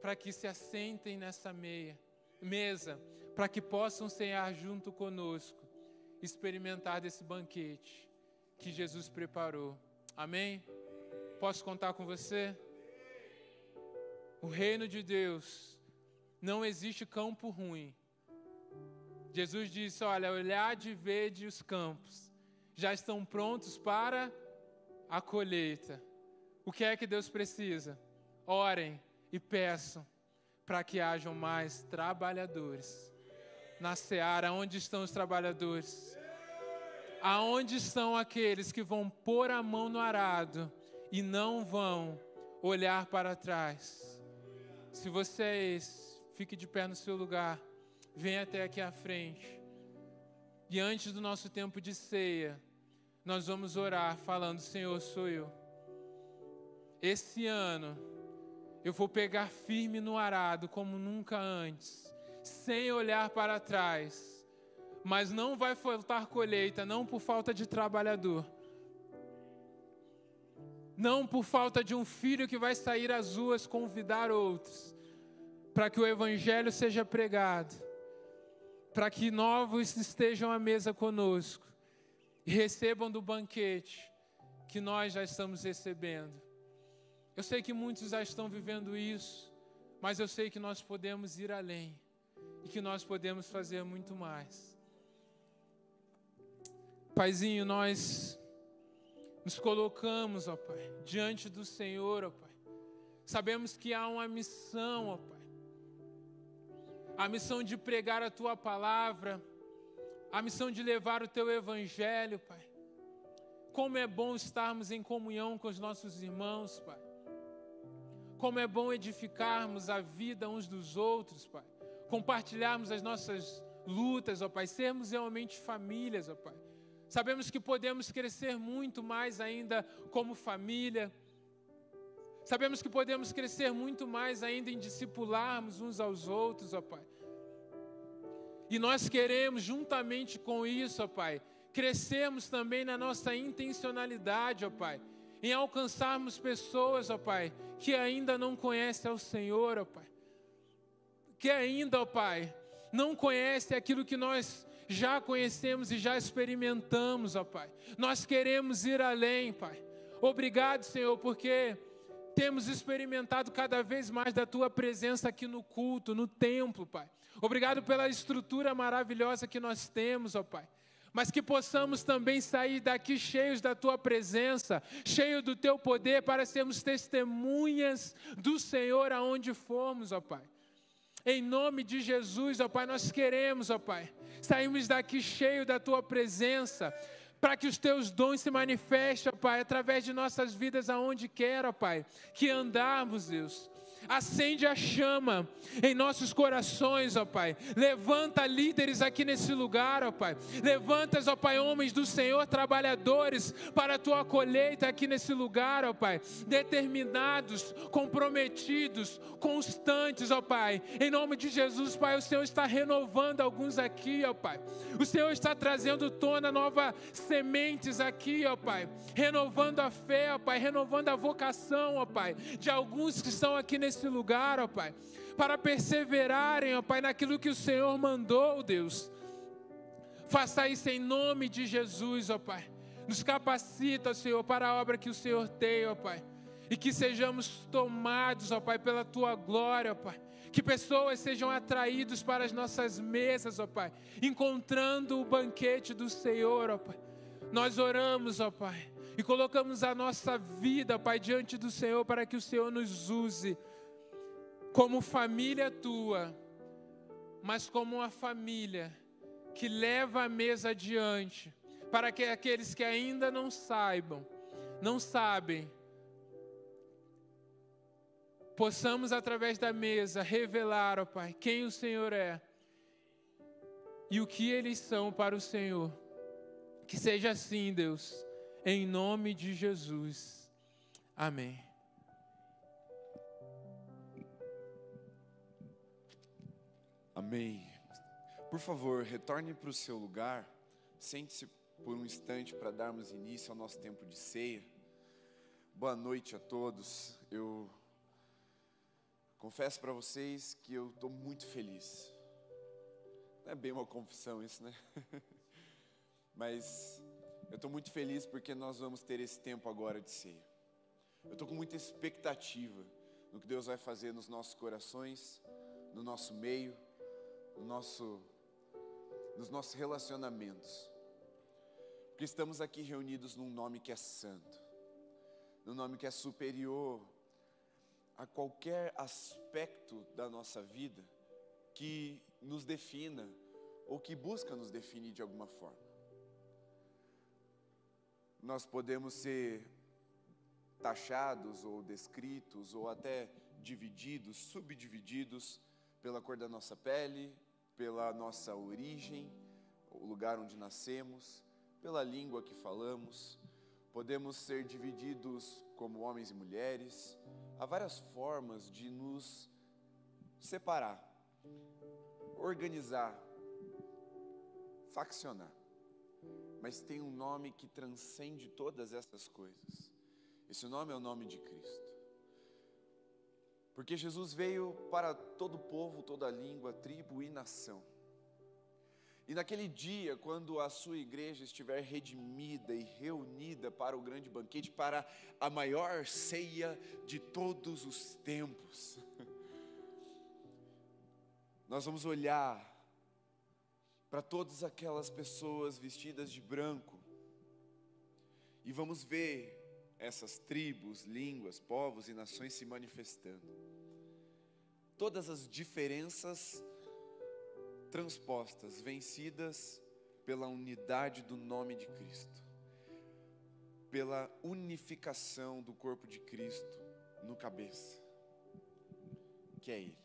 para que se assentem nessa meia mesa para que possam cear junto conosco, experimentar desse banquete que Jesus preparou. Amém? Posso contar com você? O reino de Deus não existe campo ruim. Jesus disse: Olha, olhade e vede os campos, já estão prontos para a colheita. O que é que Deus precisa? Orem e peçam para que hajam mais trabalhadores. Na seara, onde estão os trabalhadores? Aonde estão aqueles que vão pôr a mão no arado e não vão olhar para trás? Se você é esse, fique de pé no seu lugar, venha até aqui à frente. E antes do nosso tempo de ceia, nós vamos orar falando: Senhor, sou eu. Esse ano, eu vou pegar firme no arado como nunca antes, sem olhar para trás. Mas não vai faltar colheita, não por falta de trabalhador. Não por falta de um filho que vai sair às ruas convidar outros, para que o evangelho seja pregado, para que novos estejam à mesa conosco e recebam do banquete que nós já estamos recebendo. Eu sei que muitos já estão vivendo isso, mas eu sei que nós podemos ir além e que nós podemos fazer muito mais. Paizinho, nós nos colocamos, ó Pai, diante do Senhor, ó Pai. Sabemos que há uma missão, ó Pai. A missão de pregar a tua palavra, a missão de levar o teu evangelho, Pai. Como é bom estarmos em comunhão com os nossos irmãos, Pai. Como é bom edificarmos a vida uns dos outros, Pai. Compartilharmos as nossas lutas, ó Pai. Sermos realmente famílias, ó Pai. Sabemos que podemos crescer muito mais ainda como família. Sabemos que podemos crescer muito mais ainda em discipularmos uns aos outros, ó Pai. E nós queremos, juntamente com isso, ó Pai, crescermos também na nossa intencionalidade, ó Pai, em alcançarmos pessoas, ó Pai, que ainda não conhecem ao Senhor, ó Pai. Que ainda, ó Pai, não conhecem aquilo que nós já conhecemos e já experimentamos, ó Pai. Nós queremos ir além, Pai. Obrigado, Senhor, porque temos experimentado cada vez mais da tua presença aqui no culto, no templo, Pai. Obrigado pela estrutura maravilhosa que nós temos, ó Pai. Mas que possamos também sair daqui cheios da tua presença, cheios do teu poder, para sermos testemunhas do Senhor aonde formos, ó Pai. Em nome de Jesus, ó Pai, nós queremos, ó Pai, sairmos daqui cheio da tua presença, para que os teus dons se manifestem, Pai, através de nossas vidas aonde quer, ó Pai, que andarmos, Deus acende a chama em nossos corações, ó Pai. Levanta líderes aqui nesse lugar, ó Pai. Levanta, ó Pai, homens do Senhor, trabalhadores para a tua colheita aqui nesse lugar, ó Pai. Determinados, comprometidos, constantes, ó Pai. Em nome de Jesus, Pai, o Senhor está renovando alguns aqui, ó Pai. O Senhor está trazendo tona nova sementes aqui, ó Pai. Renovando a fé, ó Pai, renovando a vocação, ó Pai, de alguns que estão aqui nesse nesse lugar, ó Pai, para perseverarem, ó Pai, naquilo que o Senhor mandou, Deus. Faça isso em nome de Jesus, ó Pai. Nos capacita, Senhor, para a obra que o Senhor tem, ó Pai. E que sejamos tomados, ó Pai, pela tua glória, ó Pai. Que pessoas sejam atraídos para as nossas mesas, ó Pai, encontrando o banquete do Senhor, ó Pai. Nós oramos, ó Pai, e colocamos a nossa vida, Pai, diante do Senhor para que o Senhor nos use como família tua, mas como uma família que leva a mesa adiante, para que aqueles que ainda não saibam, não sabem, possamos através da mesa revelar, ó Pai, quem o Senhor é e o que eles são para o Senhor. Que seja assim, Deus, em nome de Jesus. Amém. Amém. Por favor, retorne para o seu lugar. Sente-se por um instante para darmos início ao nosso tempo de ceia. Boa noite a todos. Eu confesso para vocês que eu estou muito feliz. Não é bem uma confissão isso, né? Mas eu estou muito feliz porque nós vamos ter esse tempo agora de ceia. Eu estou com muita expectativa no que Deus vai fazer nos nossos corações, no nosso meio no nosso, nos nossos relacionamentos. Porque estamos aqui reunidos num nome que é santo, num nome que é superior a qualquer aspecto da nossa vida que nos defina ou que busca nos definir de alguma forma. Nós podemos ser taxados ou descritos ou até divididos, subdivididos pela cor da nossa pele, pela nossa origem, o lugar onde nascemos, pela língua que falamos. Podemos ser divididos como homens e mulheres. Há várias formas de nos separar, organizar, faccionar. Mas tem um nome que transcende todas essas coisas. Esse nome é o nome de Cristo. Porque Jesus veio para todo povo, toda língua, tribo e nação. E naquele dia, quando a sua igreja estiver redimida e reunida para o grande banquete, para a maior ceia de todos os tempos, nós vamos olhar para todas aquelas pessoas vestidas de branco E vamos ver essas tribos, línguas, povos e nações se manifestando. Todas as diferenças transpostas, vencidas pela unidade do nome de Cristo, pela unificação do corpo de Cristo no cabeça, que é Ele.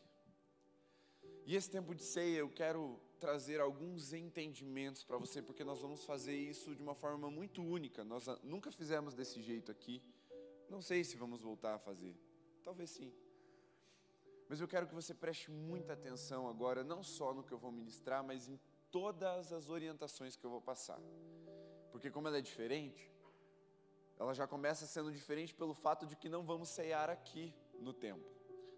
E esse tempo de ceia eu quero trazer alguns entendimentos para você, porque nós vamos fazer isso de uma forma muito única. Nós nunca fizemos desse jeito aqui. Não sei se vamos voltar a fazer. Talvez sim. Mas eu quero que você preste muita atenção agora, não só no que eu vou ministrar, mas em todas as orientações que eu vou passar. Porque, como ela é diferente, ela já começa sendo diferente pelo fato de que não vamos ceiar aqui no templo.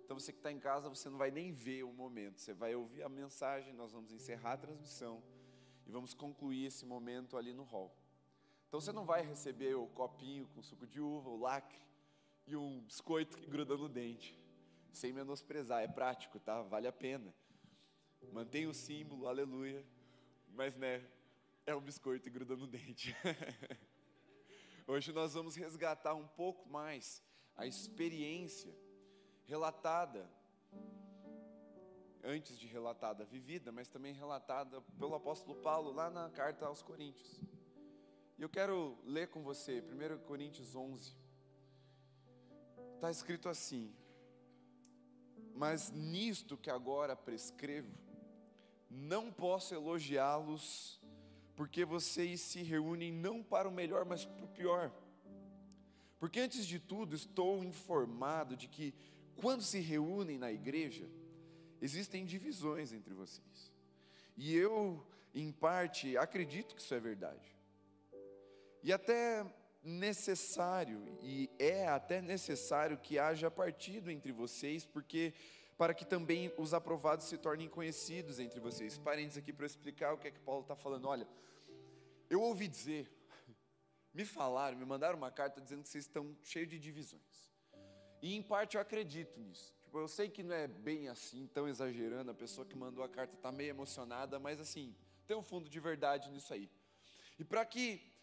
Então você que está em casa, você não vai nem ver o momento, você vai ouvir a mensagem, nós vamos encerrar a transmissão e vamos concluir esse momento ali no hall. Então você não vai receber o copinho com suco de uva, o lacre e um biscoito que gruda no dente, sem menosprezar, é prático, tá? Vale a pena. Mantém o símbolo, aleluia, mas né, é um biscoito e gruda no dente. Hoje nós vamos resgatar um pouco mais a experiência relatada, antes de relatada, vivida, mas também relatada pelo apóstolo Paulo lá na carta aos Coríntios. E eu quero ler com você, 1 Coríntios 11. Está escrito assim: Mas nisto que agora prescrevo, não posso elogiá-los, porque vocês se reúnem não para o melhor, mas para o pior. Porque antes de tudo estou informado de que quando se reúnem na igreja, existem divisões entre vocês. E eu, em parte, acredito que isso é verdade. E até necessário, e é até necessário que haja partido entre vocês, porque para que também os aprovados se tornem conhecidos entre vocês. Parênteses aqui para explicar o que é que Paulo está falando. Olha, eu ouvi dizer, me falaram, me mandaram uma carta dizendo que vocês estão cheios de divisões. E em parte eu acredito nisso. Tipo, eu sei que não é bem assim, tão exagerando, a pessoa que mandou a carta está meio emocionada, mas assim, tem um fundo de verdade nisso aí. E para que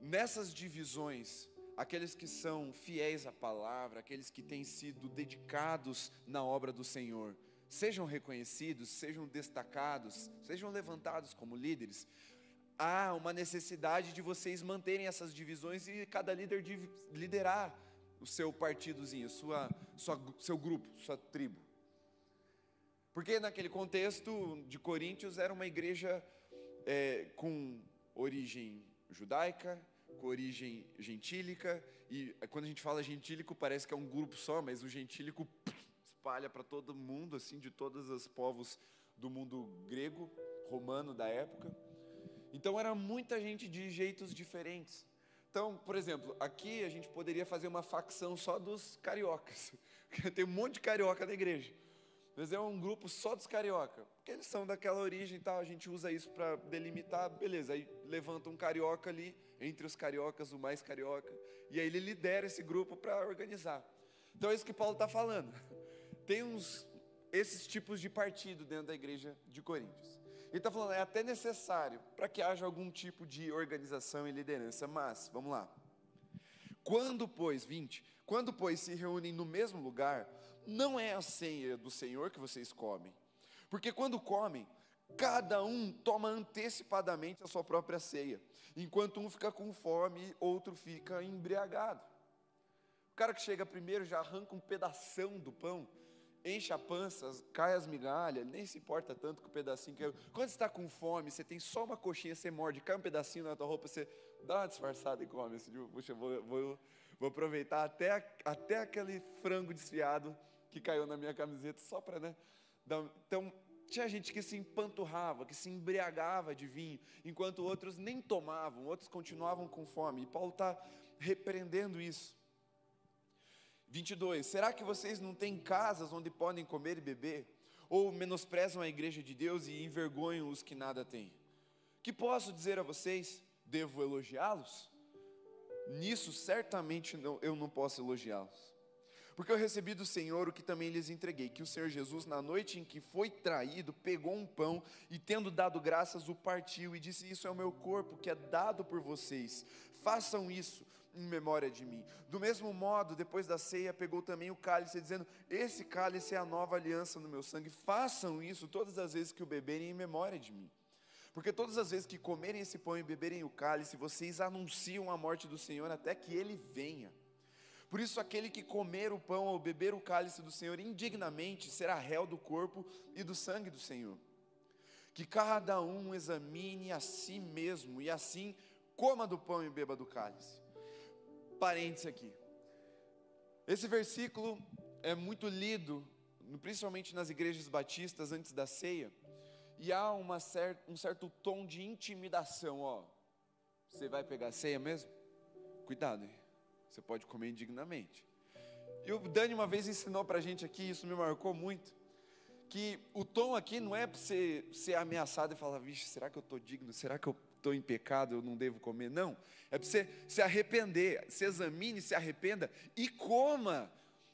nessas divisões, aqueles que são fiéis à palavra, aqueles que têm sido dedicados na obra do Senhor, sejam reconhecidos, sejam destacados, sejam levantados como líderes, há uma necessidade de vocês manterem essas divisões e cada líder liderar o seu partidozinho, sua, sua, seu grupo, sua tribo. Porque naquele contexto de Coríntios era uma igreja é, com origem judaica, com origem gentílica, e quando a gente fala gentílico parece que é um grupo só, mas o gentílico espalha para todo mundo, assim, de todos os povos do mundo grego, romano da época. Então era muita gente de jeitos diferentes. Então, por exemplo, aqui a gente poderia fazer uma facção só dos cariocas, porque tem um monte de carioca na igreja. Mas é um grupo só dos carioca, porque eles são daquela origem e tal, a gente usa isso para delimitar, beleza, aí levanta um carioca ali, entre os cariocas, o mais carioca, e aí ele lidera esse grupo para organizar. Então é isso que Paulo está falando. Tem uns, esses tipos de partido dentro da igreja de Coríntios. Ele está falando, é até necessário para que haja algum tipo de organização e liderança, mas, vamos lá. Quando, pois, 20, quando, pois, se reúnem no mesmo lugar, não é a ceia do Senhor que vocês comem, porque quando comem, cada um toma antecipadamente a sua própria ceia, enquanto um fica com fome, outro fica embriagado. O cara que chega primeiro já arranca um pedação do pão, enche a pança, cai as migalhas, nem se importa tanto com o pedacinho que eu... Quando você está com fome, você tem só uma coxinha, você morde, cai um pedacinho na tua roupa, você dá uma disfarçada e come. Assim, tipo, puxa, vou, vou, vou aproveitar até, até aquele frango desfiado que caiu na minha camiseta, só para, né? Então, tinha gente que se empanturrava, que se embriagava de vinho, enquanto outros nem tomavam, outros continuavam com fome. E Paulo está repreendendo isso. 22. Será que vocês não têm casas onde podem comer e beber? Ou menosprezam a igreja de Deus e envergonham os que nada têm? Que posso dizer a vocês? Devo elogiá-los? Nisso certamente não, eu não posso elogiá-los. Porque eu recebi do Senhor o que também lhes entreguei, que o Senhor Jesus, na noite em que foi traído, pegou um pão e, tendo dado graças, o partiu e disse: Isso é o meu corpo que é dado por vocês. Façam isso em memória de mim. Do mesmo modo, depois da ceia, pegou também o cálice, dizendo: Esse cálice é a nova aliança no meu sangue. Façam isso todas as vezes que o beberem em memória de mim. Porque todas as vezes que comerem esse pão e beberem o cálice, vocês anunciam a morte do Senhor até que ele venha. Por isso, aquele que comer o pão ou beber o cálice do Senhor indignamente será réu do corpo e do sangue do Senhor. Que cada um examine a si mesmo e assim coma do pão e beba do cálice. Parênteses aqui. Esse versículo é muito lido, principalmente nas igrejas batistas antes da ceia, e há uma cer um certo tom de intimidação, ó. Você vai pegar a ceia mesmo? Cuidado, hein? Você pode comer indignamente. E o Dani uma vez ensinou para a gente aqui, isso me marcou muito, que o tom aqui não é para você ser ameaçado e falar, vixe, será que eu estou digno? Será que eu estou em pecado? Eu não devo comer? Não. É para você se arrepender, se examine, se arrependa e coma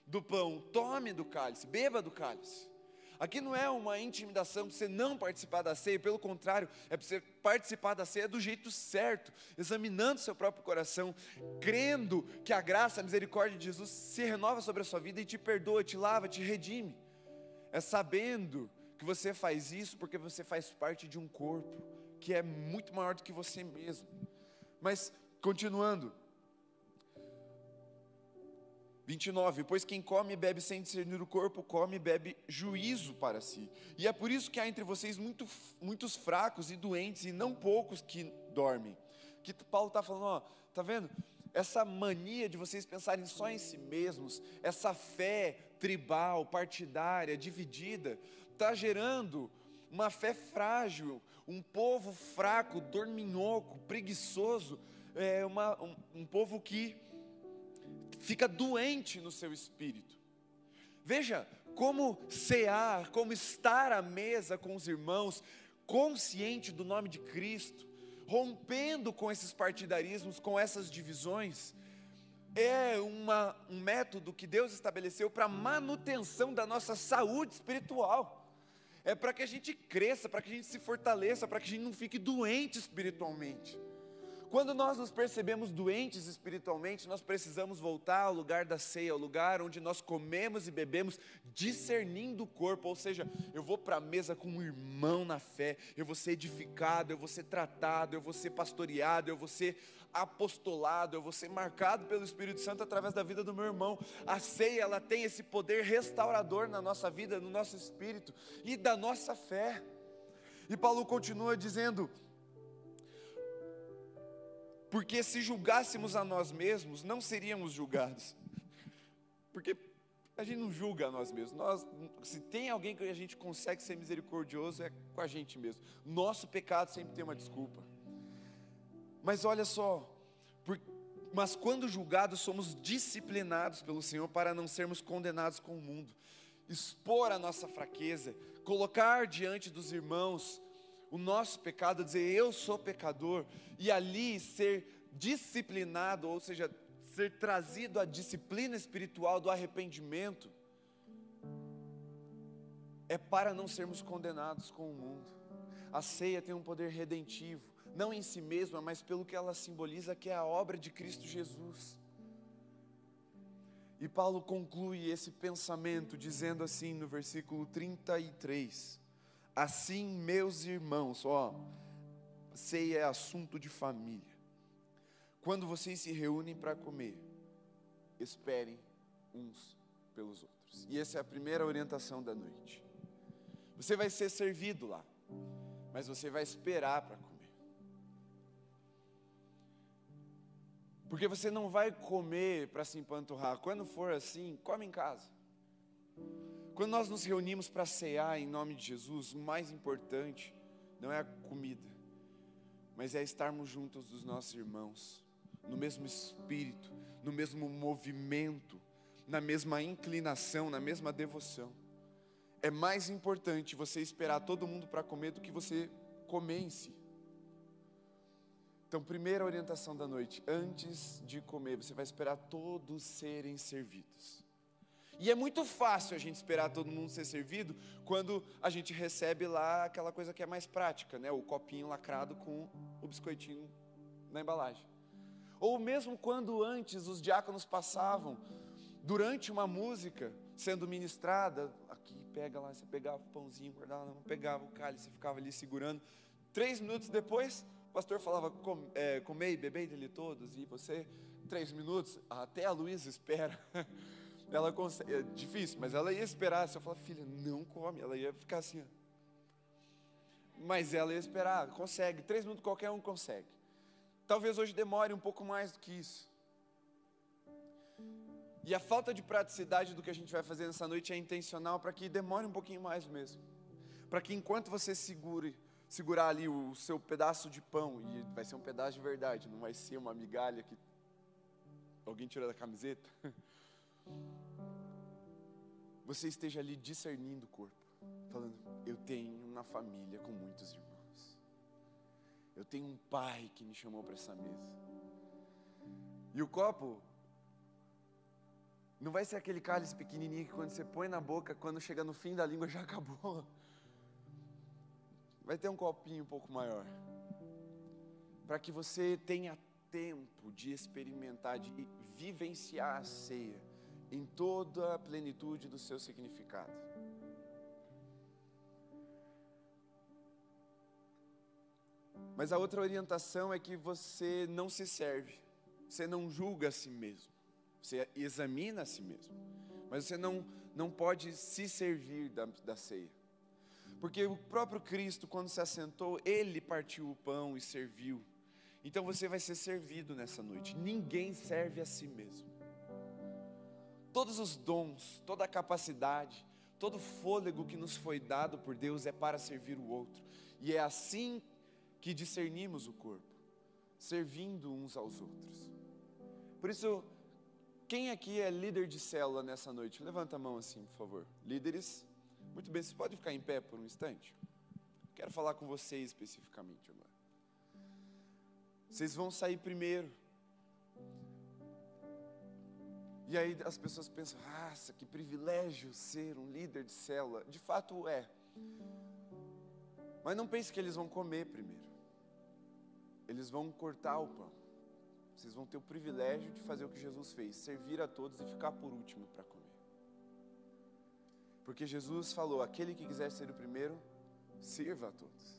do pão, tome do cálice, beba do cálice. Aqui não é uma intimidação para você não participar da ceia, pelo contrário, é para você participar da ceia do jeito certo, examinando seu próprio coração, crendo que a graça, a misericórdia de Jesus se renova sobre a sua vida e te perdoa, te lava, te redime. É sabendo que você faz isso porque você faz parte de um corpo que é muito maior do que você mesmo. Mas, continuando, 29, pois quem come e bebe sem discernir o corpo, come e bebe juízo para si. E é por isso que há entre vocês muito, muitos fracos e doentes, e não poucos que dormem. Que Paulo está falando, ó, tá vendo? Essa mania de vocês pensarem só em si mesmos, essa fé tribal, partidária, dividida, está gerando uma fé frágil, um povo fraco, dorminhoco, preguiçoso, é uma, um, um povo que fica doente no seu espírito. Veja como cear, como estar à mesa com os irmãos, consciente do nome de Cristo, rompendo com esses partidarismos, com essas divisões, é uma, um método que Deus estabeleceu para manutenção da nossa saúde espiritual. É para que a gente cresça, para que a gente se fortaleça, para que a gente não fique doente espiritualmente. Quando nós nos percebemos doentes espiritualmente, nós precisamos voltar ao lugar da ceia, ao lugar onde nós comemos e bebemos, discernindo o corpo, ou seja, eu vou para a mesa com um irmão na fé, eu vou ser edificado, eu vou ser tratado, eu vou ser pastoreado, eu vou ser apostolado, eu vou ser marcado pelo Espírito Santo através da vida do meu irmão. A ceia, ela tem esse poder restaurador na nossa vida, no nosso espírito e da nossa fé. E Paulo continua dizendo: porque se julgássemos a nós mesmos, não seríamos julgados. Porque a gente não julga a nós mesmos. Nós, se tem alguém que a gente consegue ser misericordioso, é com a gente mesmo. Nosso pecado sempre tem uma desculpa. Mas olha só, por, mas quando julgados, somos disciplinados pelo Senhor para não sermos condenados com o mundo. Expor a nossa fraqueza, colocar diante dos irmãos o nosso pecado, dizer eu sou pecador, e ali ser disciplinado, ou seja, ser trazido à disciplina espiritual do arrependimento, é para não sermos condenados com o mundo. A ceia tem um poder redentivo, não em si mesma, mas pelo que ela simboliza, que é a obra de Cristo Jesus. E Paulo conclui esse pensamento dizendo assim no versículo 33: Assim, meus irmãos, ó, ceia é assunto de família. Quando vocês se reúnem para comer, esperem uns pelos outros. E essa é a primeira orientação da noite. Você vai ser servido lá, mas você vai esperar para comer. Porque você não vai comer para se empanturrar. Quando for assim, come em casa. Quando nós nos reunimos para cear em nome de Jesus, o mais importante não é a comida, mas é estarmos juntos dos nossos irmãos, no mesmo espírito, no mesmo movimento, na mesma inclinação, na mesma devoção. É mais importante você esperar todo mundo para comer do que você comer em si. Então, primeira orientação da noite: antes de comer, você vai esperar todos serem servidos. E é muito fácil a gente esperar todo mundo ser servido quando a gente recebe lá aquela coisa que é mais prática, né? O copinho lacrado com o biscoitinho na embalagem. Ou mesmo quando antes os diáconos passavam durante uma música sendo ministrada, aqui pega lá, você pegava o pãozinho, guardava na mão, pegava o cálice, ficava ali segurando. Três minutos depois, o pastor falava, Com, é, comei, bebei dele todos, e você, três minutos, até a Luísa espera. ela consegue, é difícil, mas ela ia esperar. Se eu falar, filha, não come, ela ia ficar assim. Mas ela ia esperar, consegue. Três minutos qualquer um consegue. Talvez hoje demore um pouco mais do que isso. E a falta de praticidade do que a gente vai fazer nessa noite é intencional para que demore um pouquinho mais mesmo. Para que enquanto você segure, segurar ali o seu pedaço de pão, e vai ser um pedaço de verdade, não vai ser uma migalha que alguém tira da camiseta. Você esteja ali discernindo o corpo, falando: Eu tenho uma família com muitos irmãos. Eu tenho um pai que me chamou para essa mesa. E o copo não vai ser aquele cálice pequenininho que quando você põe na boca, quando chega no fim da língua já acabou. Vai ter um copinho um pouco maior. Para que você tenha tempo de experimentar, de vivenciar a ceia em toda a plenitude do seu significado. Mas a outra orientação é que você não se serve, você não julga a si mesmo, você examina a si mesmo, mas você não, não pode se servir da, da ceia. Porque o próprio Cristo, quando se assentou, ele partiu o pão e serviu. Então você vai ser servido nessa noite. Ninguém serve a si mesmo todos os dons, toda a capacidade, todo fôlego que nos foi dado por Deus é para servir o outro. E é assim que discernimos o corpo, servindo uns aos outros. Por isso, quem aqui é líder de célula nessa noite? Levanta a mão assim, por favor. Líderes, muito bem, vocês podem ficar em pé por um instante? Quero falar com vocês especificamente agora. Vocês vão sair primeiro e aí as pessoas pensam, nossa, que privilégio ser um líder de célula. De fato é. Mas não pense que eles vão comer primeiro. Eles vão cortar o pão. Vocês vão ter o privilégio de fazer o que Jesus fez, servir a todos e ficar por último para comer. Porque Jesus falou: aquele que quiser ser o primeiro, sirva a todos.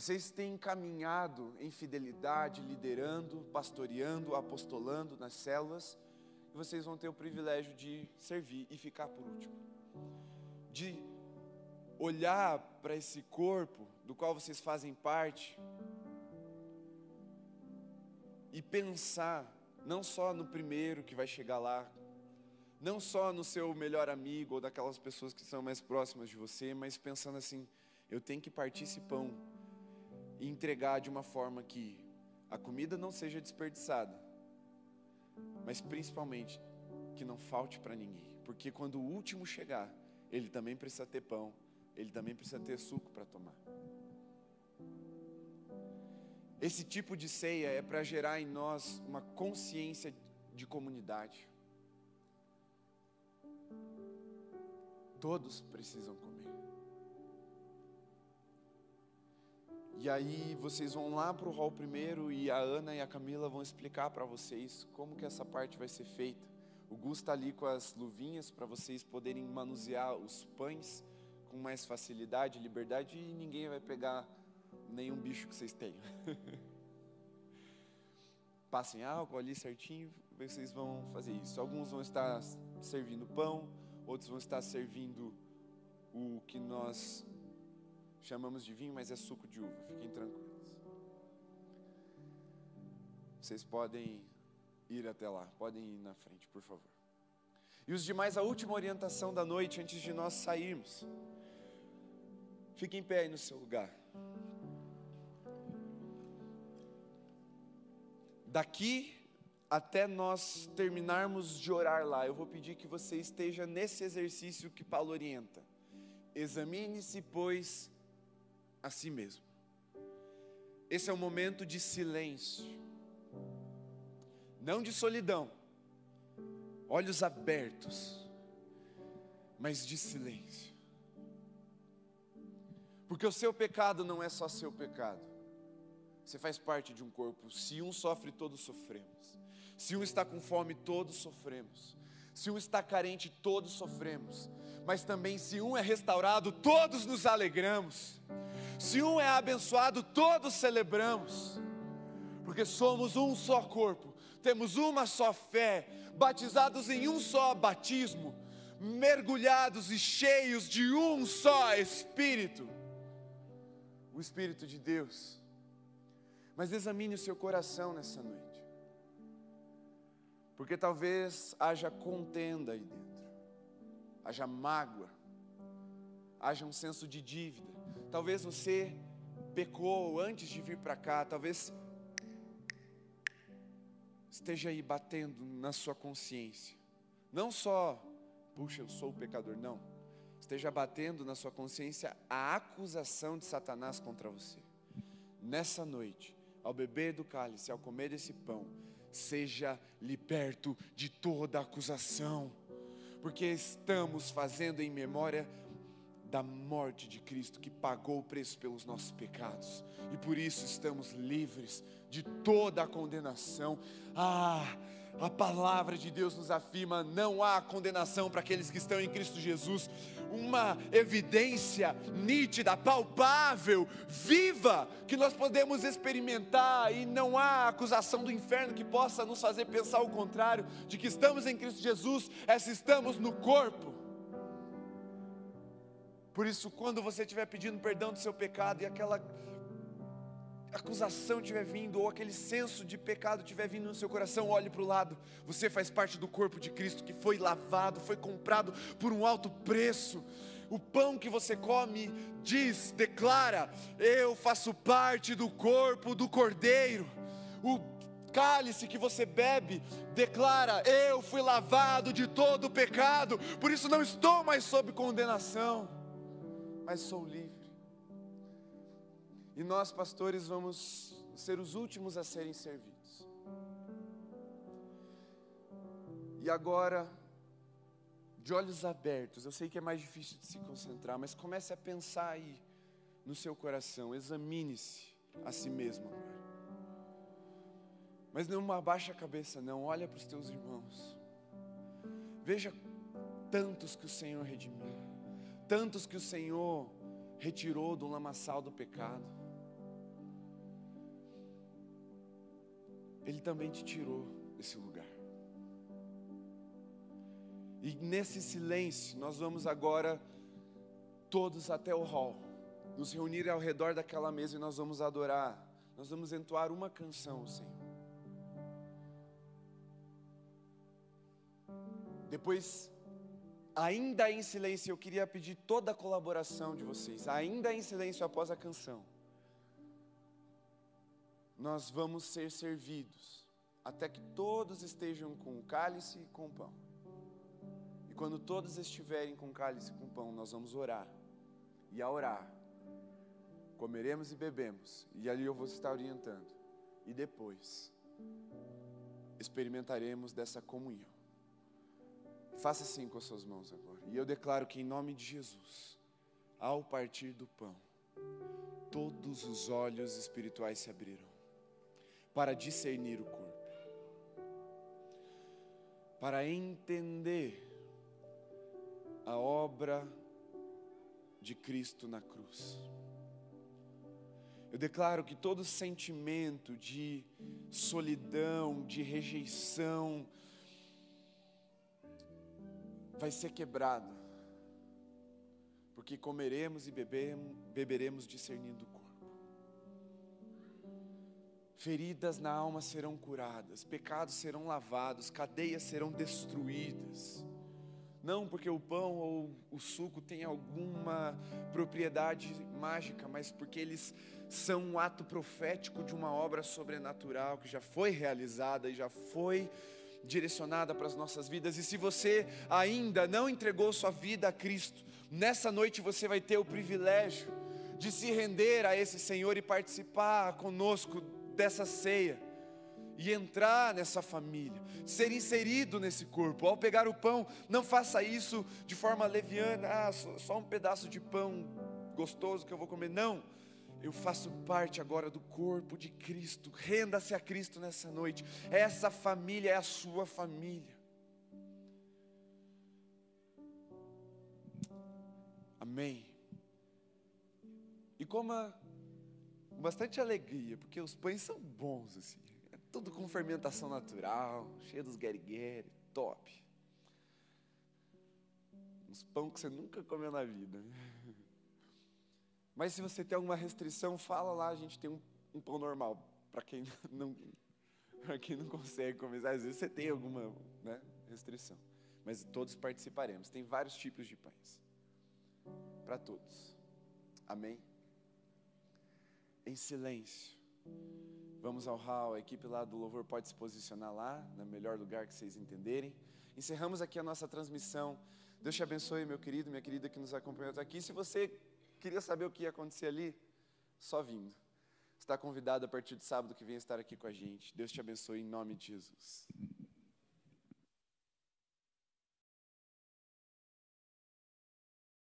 Vocês têm caminhado em fidelidade, liderando, pastoreando, apostolando nas células, e vocês vão ter o privilégio de servir e ficar por último. De olhar para esse corpo do qual vocês fazem parte e pensar não só no primeiro que vai chegar lá, não só no seu melhor amigo ou daquelas pessoas que são mais próximas de você, mas pensando assim: eu tenho que partir esse pão e entregar de uma forma que a comida não seja desperdiçada, mas principalmente que não falte para ninguém, porque quando o último chegar, ele também precisa ter pão, ele também precisa ter suco para tomar. Esse tipo de ceia é para gerar em nós uma consciência de comunidade. Todos precisam comer. E aí vocês vão lá para o hall primeiro e a Ana e a Camila vão explicar para vocês como que essa parte vai ser feita. O Gus está ali com as luvinhas para vocês poderem manusear os pães com mais facilidade, liberdade e ninguém vai pegar nenhum bicho que vocês tenham. Passem álcool ali certinho, vocês vão fazer isso. Alguns vão estar servindo pão, outros vão estar servindo o que nós Chamamos de vinho, mas é suco de uva. Fiquem tranquilos. Vocês podem ir até lá, podem ir na frente, por favor. E os demais, a última orientação da noite antes de nós sairmos. Fique em pé aí no seu lugar. Daqui até nós terminarmos de orar lá, eu vou pedir que você esteja nesse exercício que Paulo orienta. Examine-se, pois, a si mesmo. Esse é um momento de silêncio, não de solidão. olhos abertos, mas de silêncio. Porque o seu pecado não é só seu pecado. Você faz parte de um corpo. Se um sofre, todos sofremos. Se um está com fome, todos sofremos. Se um está carente, todos sofremos. Mas também, se um é restaurado, todos nos alegramos. Se um é abençoado, todos celebramos. Porque somos um só corpo, temos uma só fé, batizados em um só batismo, mergulhados e cheios de um só Espírito o Espírito de Deus. Mas examine o seu coração nessa noite, porque talvez haja contenda aí dentro, haja mágoa, haja um senso de dívida. Talvez você pecou antes de vir para cá, talvez esteja aí batendo na sua consciência. Não só, puxa, eu sou o pecador, não. Esteja batendo na sua consciência a acusação de Satanás contra você. Nessa noite, ao beber do cálice, ao comer desse pão, seja liberto de toda acusação, porque estamos fazendo em memória da morte de Cristo que pagou o preço pelos nossos pecados e por isso estamos livres de toda a condenação. Ah, a palavra de Deus nos afirma: não há condenação para aqueles que estão em Cristo Jesus. Uma evidência nítida, palpável, viva, que nós podemos experimentar, e não há acusação do inferno que possa nos fazer pensar o contrário, de que estamos em Cristo Jesus, é se estamos no corpo. Por isso, quando você estiver pedindo perdão do seu pecado e aquela acusação estiver vindo, ou aquele senso de pecado estiver vindo no seu coração, olhe para o lado. Você faz parte do corpo de Cristo que foi lavado, foi comprado por um alto preço. O pão que você come diz, declara: Eu faço parte do corpo do Cordeiro. O cálice que você bebe declara: Eu fui lavado de todo o pecado, por isso não estou mais sob condenação mas sou livre. E nós, pastores, vamos ser os últimos a serem servidos. E agora, de olhos abertos, eu sei que é mais difícil de se concentrar, mas comece a pensar aí no seu coração, examine-se a si mesmo agora. Mas não abaixa a cabeça, não, olha para os teus irmãos. Veja tantos que o Senhor redimiu tantos que o Senhor retirou do lamaçal do pecado. Ele também te tirou desse lugar. E nesse silêncio, nós vamos agora todos até o hall, nos reunir ao redor daquela mesa e nós vamos adorar. Nós vamos entoar uma canção, Senhor. Depois ainda em silêncio, eu queria pedir toda a colaboração de vocês, ainda em silêncio após a canção. Nós vamos ser servidos até que todos estejam com o cálice e com o pão. E quando todos estiverem com o cálice e com o pão, nós vamos orar. E a orar, comeremos e bebemos. E ali eu vou estar orientando. E depois, experimentaremos dessa comunhão. Faça assim com as suas mãos agora. E eu declaro que em nome de Jesus, ao partir do pão, todos os olhos espirituais se abrirão para discernir o corpo, para entender a obra de Cristo na cruz. Eu declaro que todo sentimento de solidão, de rejeição, vai ser quebrado, porque comeremos e beberemos, beberemos discernindo o corpo. Feridas na alma serão curadas, pecados serão lavados, cadeias serão destruídas. Não porque o pão ou o suco tem alguma propriedade mágica, mas porque eles são um ato profético de uma obra sobrenatural que já foi realizada e já foi direcionada para as nossas vidas. E se você ainda não entregou sua vida a Cristo, nessa noite você vai ter o privilégio de se render a esse Senhor e participar conosco dessa ceia. e entrar nessa família, ser inserido nesse corpo. Ao pegar o pão, não faça isso de forma leviana, ah, só um pedaço de pão gostoso que eu vou comer. Não, eu faço parte agora do corpo de Cristo. Renda-se a Cristo nessa noite. Essa família é a sua família. Amém. E coma com bastante alegria, porque os pães são bons assim. É tudo com fermentação natural, cheio dos guerigueri, top. Uns pão que você nunca comeu na vida. Mas se você tem alguma restrição, fala lá, a gente tem um, um pão normal. Para quem não para quem não consegue comer, às vezes você tem alguma né, restrição. Mas todos participaremos. Tem vários tipos de pães. Para todos. Amém? em silêncio. Vamos ao hall, a equipe lá do louvor pode se posicionar lá, no melhor lugar que vocês entenderem. Encerramos aqui a nossa transmissão. Deus te abençoe, meu querido, minha querida que nos acompanhou até aqui. Se você queria saber o que ia acontecer ali, só vindo. Está convidado a partir de sábado que vem estar aqui com a gente. Deus te abençoe em nome de Jesus.